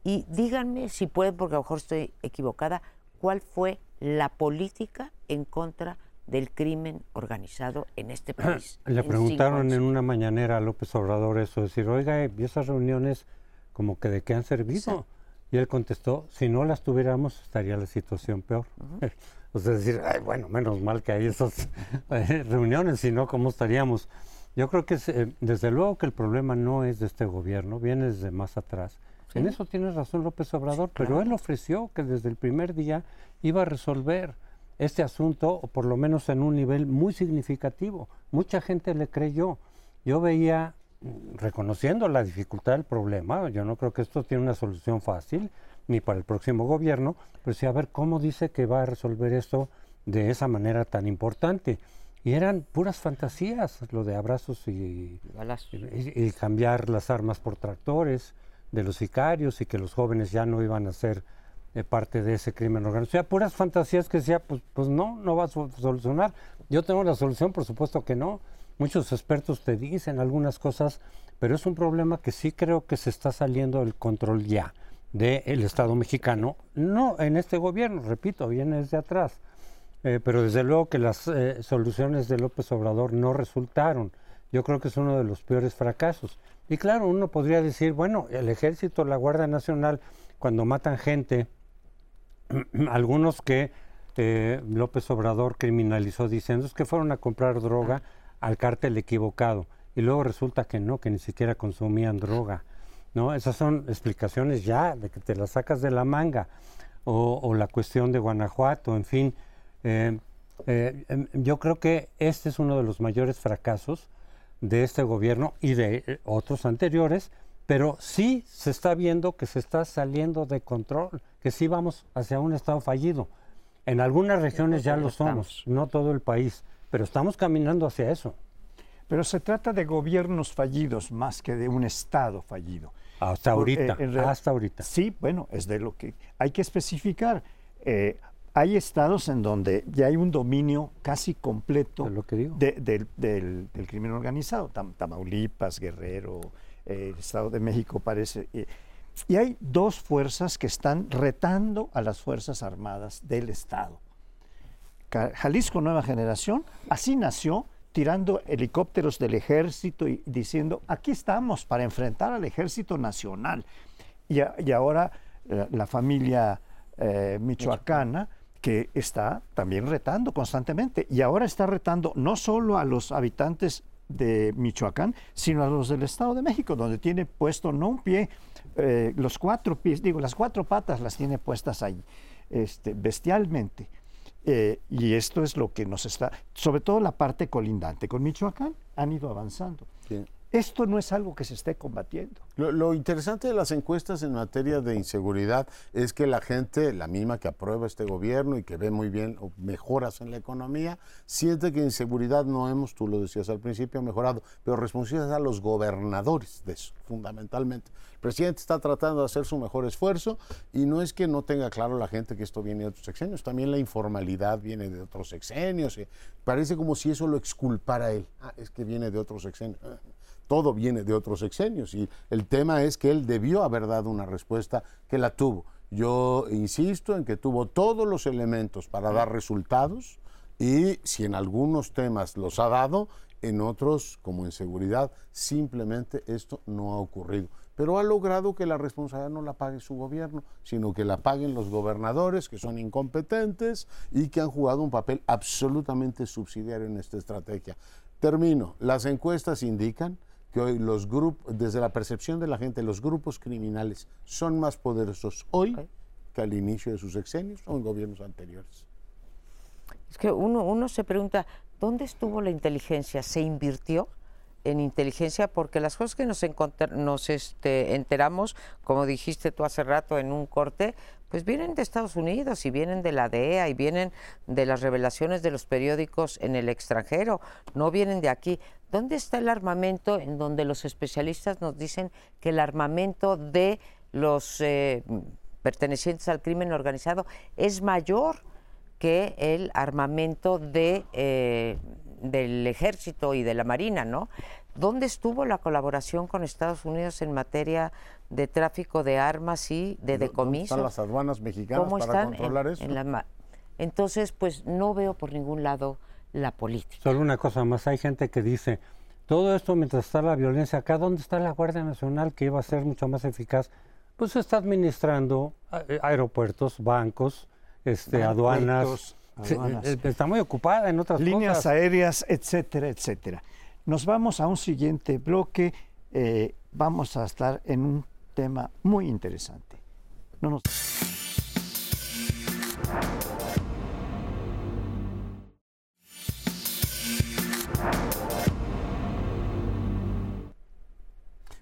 y díganme si pueden, porque a lo mejor estoy equivocada, cuál fue la política en contra del crimen organizado en este (clears throat) país. Le preguntaron en una mañanera a López Obrador eso, decir, oiga, ¿y esas reuniones como que de qué han servido? Y él contestó, si no las tuviéramos, estaría la situación peor. (laughs) o sea, decir, Ay, bueno, menos mal que hay esas (laughs) eh, reuniones, si no, ¿cómo estaríamos? Yo creo que eh, desde luego que el problema no es de este gobierno, viene desde más atrás. En eso tiene razón López Obrador, pero él ofreció que desde el primer día iba a resolver este asunto, o por lo menos en un nivel muy significativo. Mucha gente le creyó. Yo veía, mm, reconociendo la dificultad del problema, yo no creo que esto tiene una solución fácil, ni para el próximo gobierno, pero sí a ver cómo dice que va a resolver esto de esa manera tan importante. Y eran puras fantasías, lo de abrazos y, y, cambiar las armas por tractores de los sicarios y que los jóvenes ya no iban a ser eh, parte de ese crimen organizado. O sea, puras fantasías que decía, pues, pues no, no va a solucionar. Yo tengo la solución, por supuesto que no. Muchos expertos te dicen algunas cosas, pero es un problema que sí creo que se está saliendo del control ya del Estado mexicano. No en este gobierno, repito, viene desde atrás eh, pero desde luego que las eh, soluciones de López Obrador no resultaron. Yo creo que es uno de los peores fracasos. Y claro, uno podría decir, bueno, el ejército, la Guardia Nacional, cuando matan gente, (clears throat) algunos que eh, López Obrador criminalizó diciendo es que fueron a comprar droga al cártel equivocado. Y luego resulta que no, que ni siquiera consumían droga. ¿no? Esas son explicaciones ya de que te las sacas de la manga. O, o la cuestión de Guanajuato, en fin. Eh, eh, em, yo creo que este es uno de los mayores fracasos de este gobierno y de eh, otros anteriores, pero sí se está viendo que se está saliendo de control, que sí vamos hacia un estado fallido. En algunas regiones ya lo somos, no todo el país, pero estamos caminando hacia eso. Pero se trata de gobiernos fallidos más que de un estado fallido. Hasta ahorita, hasta ahorita. Sí, bueno, es de lo que hay que especificar. Eh, hay estados en donde ya hay un dominio casi completo del, crimen organizado, Tamaulipas, Guerrero, el Estado de México parece. Eh, y hay dos fuerzas que están retando a las Fuerzas Armadas del Estado. Jalisco Nueva Generación, así nació, tirando helicópteros del ejército y diciendo, aquí estamos para enfrentar al ejército nacional. Y, ahora eh, la, familia eh, michoacana que está también retando constantemente. Y ahora está retando no solo a los habitantes de Michoacán, sino a los del Estado de México, donde tiene puesto no un pie, eh, los cuatro pies, digo, las cuatro patas las tiene puestas ahí, este, bestialmente. Eh, y esto es lo que nos está, sobre todo la parte colindante con Michoacán, han ido avanzando. Esto no es algo que se esté combatiendo. Lo, interesante de las encuestas en materia de inseguridad es que la gente, la misma que aprueba este gobierno y que ve muy bien mejoras en la economía, siente que inseguridad no hemos, tú lo decías al principio, mejorado, pero responsabilidad a los gobernadores de eso, fundamentalmente. El presidente está tratando de hacer su mejor esfuerzo y no es que no tenga claro la gente que esto viene de otros sexenios, también la informalidad viene de otros sexenios. Parece como si eso lo exculpara él. Ah, es que viene de otros sexenios todo viene de otros sexenios y el tema es que él debió haber dado una respuesta que la tuvo. Yo insisto en que tuvo todos los elementos para dar resultados y si en algunos temas los ha dado, en otros, como en seguridad, simplemente esto no ha ocurrido. Pero ha logrado que la responsabilidad no la pague su gobierno, sino que la paguen los gobernadores, que son incompetentes y que han jugado un papel absolutamente subsidiario en esta estrategia. Termino. Las encuestas indican que hoy los grupos, desde la percepción de la gente, los grupos criminales son más poderosos hoy que al inicio de sus sexenios o en gobiernos anteriores. Es que uno, uno se pregunta, ¿dónde estuvo la inteligencia? ¿Se invirtió? en inteligencia porque las cosas que nos, nos este, enteramos, como dijiste tú hace rato en un corte, pues vienen de Estados Unidos y vienen de la DEA y vienen de las revelaciones de los periódicos en el extranjero, no vienen de aquí. ¿Dónde está el armamento en donde los especialistas nos dicen que el armamento de los eh, pertenecientes al crimen organizado es mayor que el armamento de... Eh, del ejército y de la marina, ¿no? ¿Dónde estuvo la colaboración con Estados Unidos en materia de tráfico de armas y de decomiso? ¿Están las aduanas mexicanas para controlar eso? Entonces, pues no veo por ningún lado la política. Solo una cosa más, hay gente que dice, todo esto mientras está la violencia acá, ¿dónde está la Guardia Nacional que iba a ser mucho más eficaz? pues está administrando eh, aeropuertos, bancos, este, aduanas. Eh, está muy ocupada en otras Líneas aéreas, etcétera, etcétera. Nos vamos a un siguiente bloque. Eh, vamos a estar en un tema muy interesante. No nos...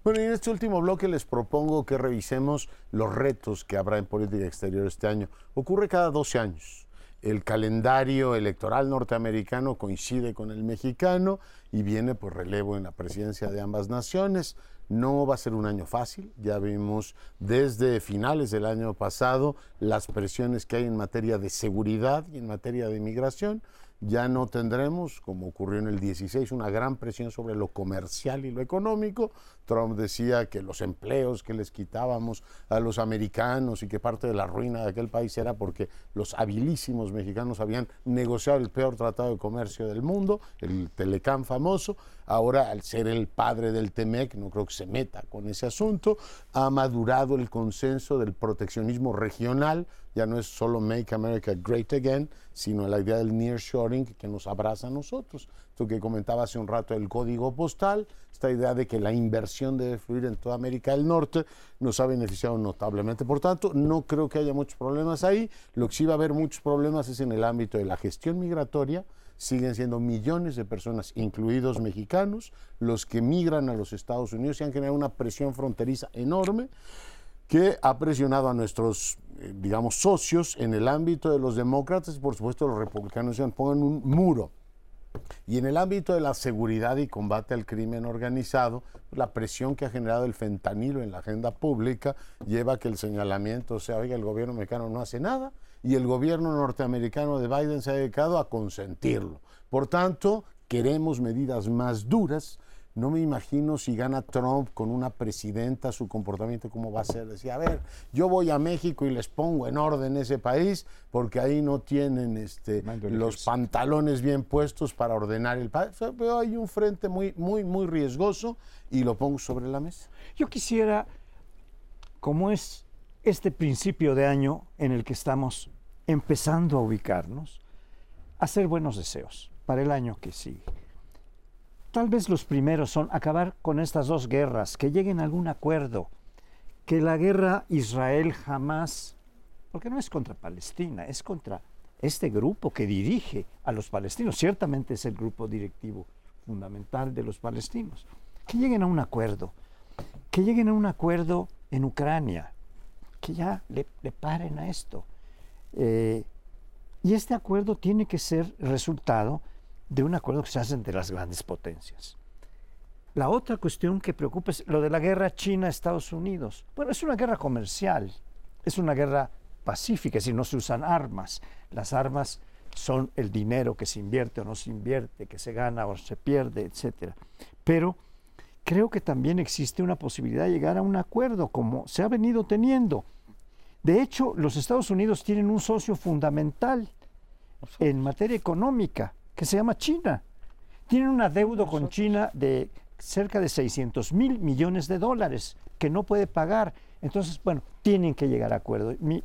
Bueno, y en este último bloque les propongo que revisemos los retos que habrá en política exterior este año. Ocurre cada 12 años. El calendario electoral norteamericano coincide con el mexicano y viene por relevo en la presidencia de ambas naciones. No va a ser un año fácil, ya vimos desde finales del año pasado las presiones que hay en materia de seguridad y en materia de inmigración ya no tendremos, como ocurrió en el 16, una gran presión sobre lo comercial y lo económico. Trump decía que los empleos que les quitábamos a los americanos y que parte de la ruina de aquel país era porque los habilísimos mexicanos habían negociado el peor tratado de comercio del mundo, el Telecán famoso. Ahora, al ser el padre del TEMEC, no creo que se meta con ese asunto, ha madurado el consenso del proteccionismo regional ya no es solo Make America Great Again, sino la idea del nearshoring que nos abraza a nosotros. Esto que comentaba hace un rato el código postal, esta idea de que la inversión debe fluir en toda América del Norte, nos ha beneficiado notablemente. Por tanto, no creo que haya muchos problemas ahí. Lo que sí va a haber muchos problemas es en el ámbito de la gestión migratoria. Siguen siendo millones de personas, incluidos mexicanos, los que migran a los Estados Unidos y han generado una presión fronteriza enorme que ha presionado a nuestros, eh, digamos, socios en el ámbito de los demócratas y por supuesto los republicanos pongan un muro. Y en el ámbito de la seguridad y combate al crimen organizado, la presión que ha generado el fentanilo en la agenda pública lleva a que el señalamiento sea, oiga, el gobierno mexicano no hace nada y el gobierno norteamericano de Biden se ha dedicado a consentirlo. Por tanto, queremos medidas más duras no me imagino si gana Trump con una presidenta, su comportamiento cómo va a ser. Decía, a ver, yo voy a México y les pongo en orden ese país porque ahí no tienen este, los pantalones bien puestos para ordenar el país. Pero hay un frente muy, muy, muy riesgoso y lo pongo sobre la mesa. Yo quisiera, como es este principio de año en el que estamos empezando a ubicarnos, hacer buenos deseos para el año que sigue. Tal vez los primeros son acabar con estas dos guerras, que lleguen a algún acuerdo, que la guerra Israel jamás, porque no es contra Palestina, es contra este grupo que dirige a los palestinos, ciertamente es el grupo directivo fundamental de los palestinos, que lleguen a un acuerdo, que lleguen a un acuerdo en Ucrania, que ya le, paren a esto. Eh, y este acuerdo tiene que ser resultado de un acuerdo que se hace entre las grandes potencias. La otra cuestión que preocupa es lo de la guerra China-Estados Unidos. Bueno, es una guerra comercial, es una guerra pacífica, si no se usan armas. Las armas son el dinero que se invierte o no se invierte, que se gana o se pierde, etc. Pero creo que también existe una posibilidad de llegar a un acuerdo, como se ha venido teniendo. De hecho, los Estados Unidos tienen un socio fundamental en materia económica, que se llama China. Tienen un adeudo con China de cerca de 600 mil millones de dólares que no puede pagar. Entonces, bueno, tienen que llegar a acuerdo. Mi,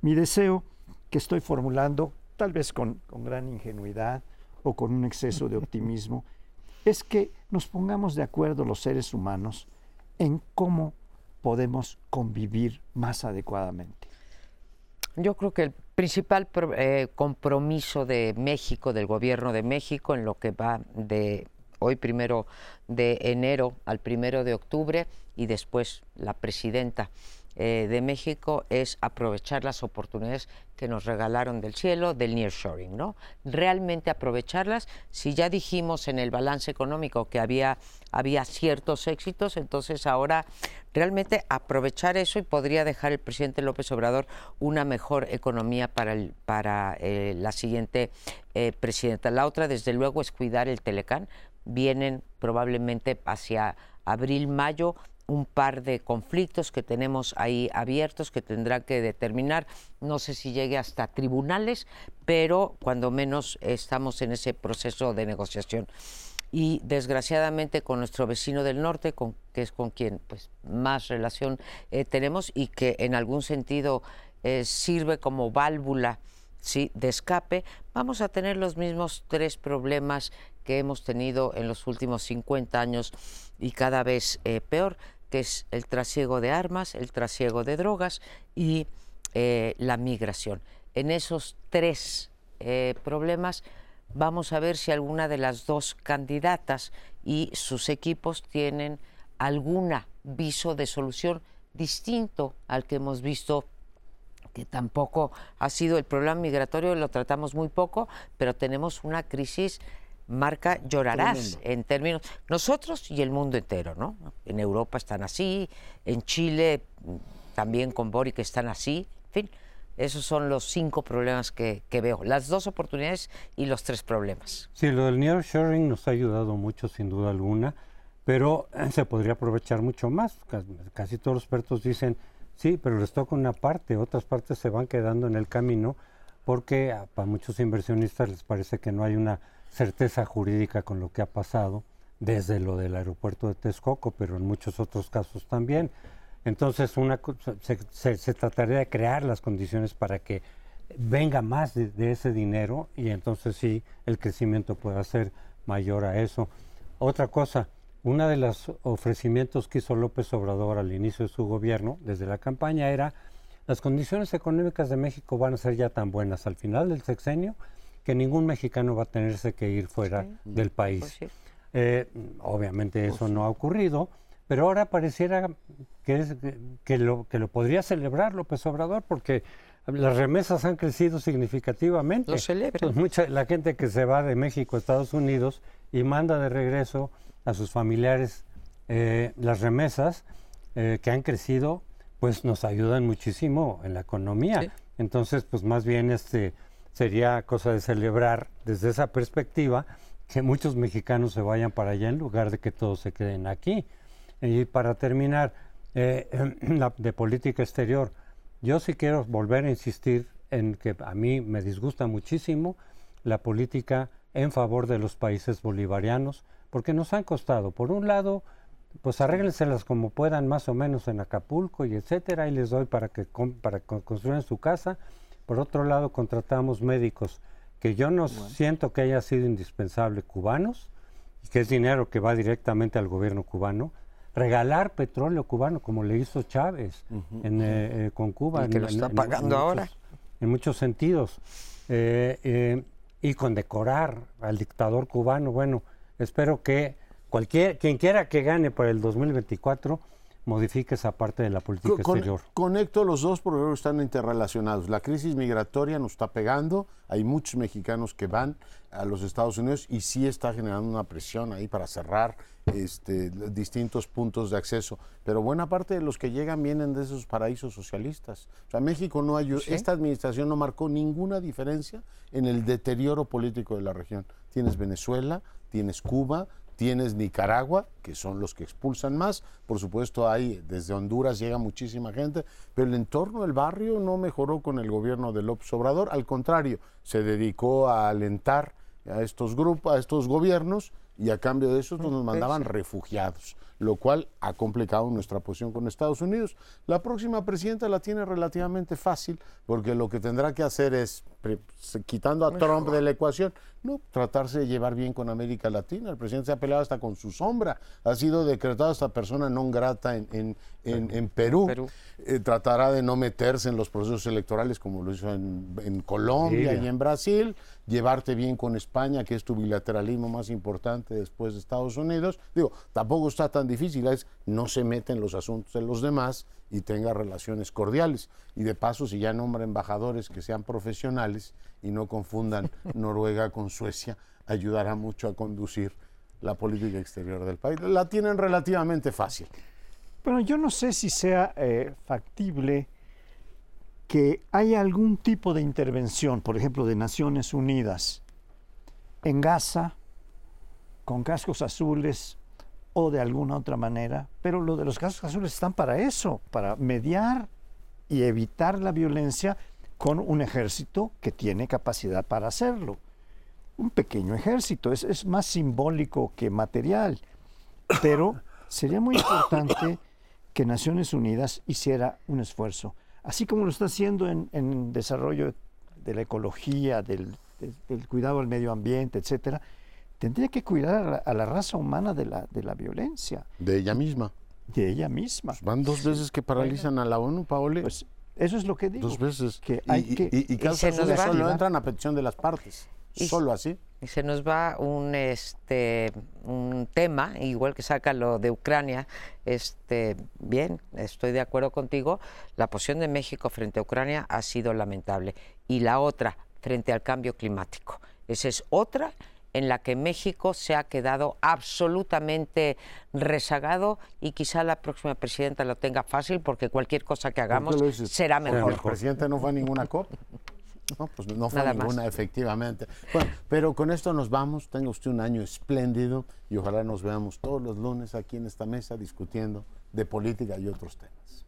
deseo que estoy formulando, tal vez con, con gran ingenuidad o con un exceso de optimismo, (laughs) es que nos pongamos de acuerdo los seres humanos en cómo podemos convivir más adecuadamente. Yo creo que el principal eh, compromiso de México, del gobierno de México, en lo que va de hoy primero de enero al primero de octubre y después la presidenta eh, de México es aprovechar las oportunidades que nos regalaron del cielo, del nearshoring, ¿no? Realmente aprovecharlas. Si ya dijimos en el balance económico que había, había ciertos éxitos, entonces ahora realmente aprovechar eso y podría dejar el presidente López Obrador una mejor economía para, el, para eh, la siguiente eh, presidenta. La otra, desde luego, es cuidar el Telecán. Vienen probablemente hacia abril, mayo un par de conflictos que tenemos ahí abiertos que tendrán que determinar, no sé si llegue hasta tribunales, pero cuando menos estamos en ese proceso de negociación. y desgraciadamente con nuestro vecino del norte, con, que es con quien pues, más relación eh, tenemos y que en algún sentido eh, sirve como válvula de escape, vamos a tener los mismos tres problemas que hemos tenido en los últimos 50 años y cada vez eh, peor, que es el trasiego de armas, el trasiego de drogas y la migración. En esos tres problemas Vamos a ver si alguna de las dos candidatas y sus equipos tienen alguna viso de solución distinto al que hemos visto que tampoco ha sido el problema migratorio, lo tratamos muy poco, pero tenemos una crisis marca llorarás en términos nosotros y el mundo entero, ¿no? En Europa están así, en Chile también con Boric están así, en fin. Esos son los cinco problemas que, veo, las dos oportunidades y los tres problemas. Sí, lo del nearshoring nos ha ayudado mucho, sin duda alguna, pero eh, se podría aprovechar mucho más. Casi todos los expertos dicen, sí, pero les toca una parte, otras partes se van quedando en el camino porque a, para muchos inversionistas les parece que no hay una certeza jurídica con lo que ha pasado desde lo del aeropuerto de Texcoco, pero en muchos otros casos también. Entonces, se, trataría de crear las condiciones para que venga más de, ese dinero y entonces sí el crecimiento pueda ser mayor a eso. Otra cosa, uno de los ofrecimientos que hizo López Obrador al inicio de su gobierno, desde la campaña, era las condiciones económicas de México van a ser ya tan buenas al final del sexenio que ningún mexicano va a tenerse que ir fuera del país. Pues eh, obviamente eso no ha ocurrido pero ahora pareciera que, es, que, lo, que lo podría celebrar López Obrador porque las remesas han crecido significativamente. Lo celebra. Pues mucha, la gente que se va de México a Estados Unidos y manda de regreso a sus familiares eh, las remesas eh, que han crecido, pues nos ayudan muchísimo en la economía. Entonces, pues más bien este sería cosa de celebrar desde esa perspectiva que muchos mexicanos se vayan para allá en lugar de que todos se queden aquí. Y para terminar, eh, (clears throat) de política exterior, yo sí quiero volver a insistir en que a mí me disgusta muchísimo la política en favor de los países bolivarianos, porque nos han costado, por un lado, pues arréglenselas como puedan más o menos en Acapulco y etcétera, y les doy para que para construyan su casa. Por otro lado, contratamos médicos que yo no siento que haya sido indispensable cubanos, y que es dinero que va directamente al gobierno cubano, regalar petróleo cubano como le hizo Chávez en, eh, eh, con Cuba. Y que lo está pagando ahora. en muchos sentidos. Eh, y condecorar al dictador cubano. Bueno, espero que cualquier, quien quiera que gane para el 2024 modifique esa parte de la política exterior. Conecto los dos porque están interrelacionados. La crisis migratoria nos está pegando, hay muchos mexicanos que van a los Estados Unidos y sí está generando una presión ahí para cerrar este, distintos puntos de acceso, pero buena parte de los que llegan vienen de esos paraísos socialistas. O sea, México no ayudó, esta administración no marcó ninguna diferencia en el deterioro político de la región. Tienes Venezuela, tienes Cuba, tienes Nicaragua, que son los que expulsan más, por supuesto hay, desde Honduras llega muchísima gente, pero el entorno del barrio no mejoró con el gobierno de López Obrador, al contrario, se dedicó a alentar a estos grupos, a estos gobiernos y a cambio de eso nos mandaban refugiados, lo cual ha complicado nuestra posición con Estados Unidos. La próxima presidenta la tiene relativamente fácil porque lo que tendrá que hacer es, quitando a Trump de la ecuación, no, tratarse de llevar bien con América Latina. El presidente se ha peleado hasta con su sombra. Ha sido decretado esta persona non grata en, en, Perú. Eh, tratará de no meterse en los procesos electorales como lo hizo en, Colombia y en Brasil. Llevarte bien con España, que es tu bilateralismo más importante después de Estados Unidos. Digo, tampoco está tan difícil. Es no se mete en los asuntos de los demás y tenga relaciones cordiales. Y de paso, si ya nombra embajadores que sean profesionales y no confundan (laughs) Noruega con Suecia, ayudará mucho a conducir la política exterior del país. La tienen relativamente fácil. Bueno, yo no sé si sea eh, factible que haya algún tipo de intervención, por ejemplo, de Naciones Unidas en Gaza, con cascos azules o de alguna otra manera, pero lo de los cascos azules están para eso, para mediar y evitar la violencia con un ejército que tiene capacidad para hacerlo. un pequeño ejército, es, más simbólico que material, pero sería muy importante que Naciones Unidas hiciera un esfuerzo, así como lo está haciendo en, desarrollo de la ecología, del, del- del cuidado del medio ambiente, etcétera, tendría que cuidar a la, a la raza humana de la, de la violencia, De ella misma. de ella misma. Pues van dos veces que paralizan a la ONU, Paoli. Pues eso es lo que digo. dos veces. Que Y- hay y, que y, y causa se nos solo, va. solo entran a petición de las partes. Y- Solo así. Y se nos va un este un tema, igual que saca lo de Ucrania, este bien, estoy de acuerdo contigo, la posición de México frente a Ucrania ha sido lamentable y la otra frente al cambio climático. Esa es otra en la que México se ha quedado absolutamente rezagado y quizá la próxima presidenta lo tenga fácil porque cualquier cosa que hagamos será mejor. El presidente no fue a ninguna COP. No, pues no fue Nada más. ninguna, efectivamente. Bueno, pero con esto nos vamos. Tenga usted un año espléndido y ojalá nos veamos todos los lunes aquí en esta mesa discutiendo de política y otros temas.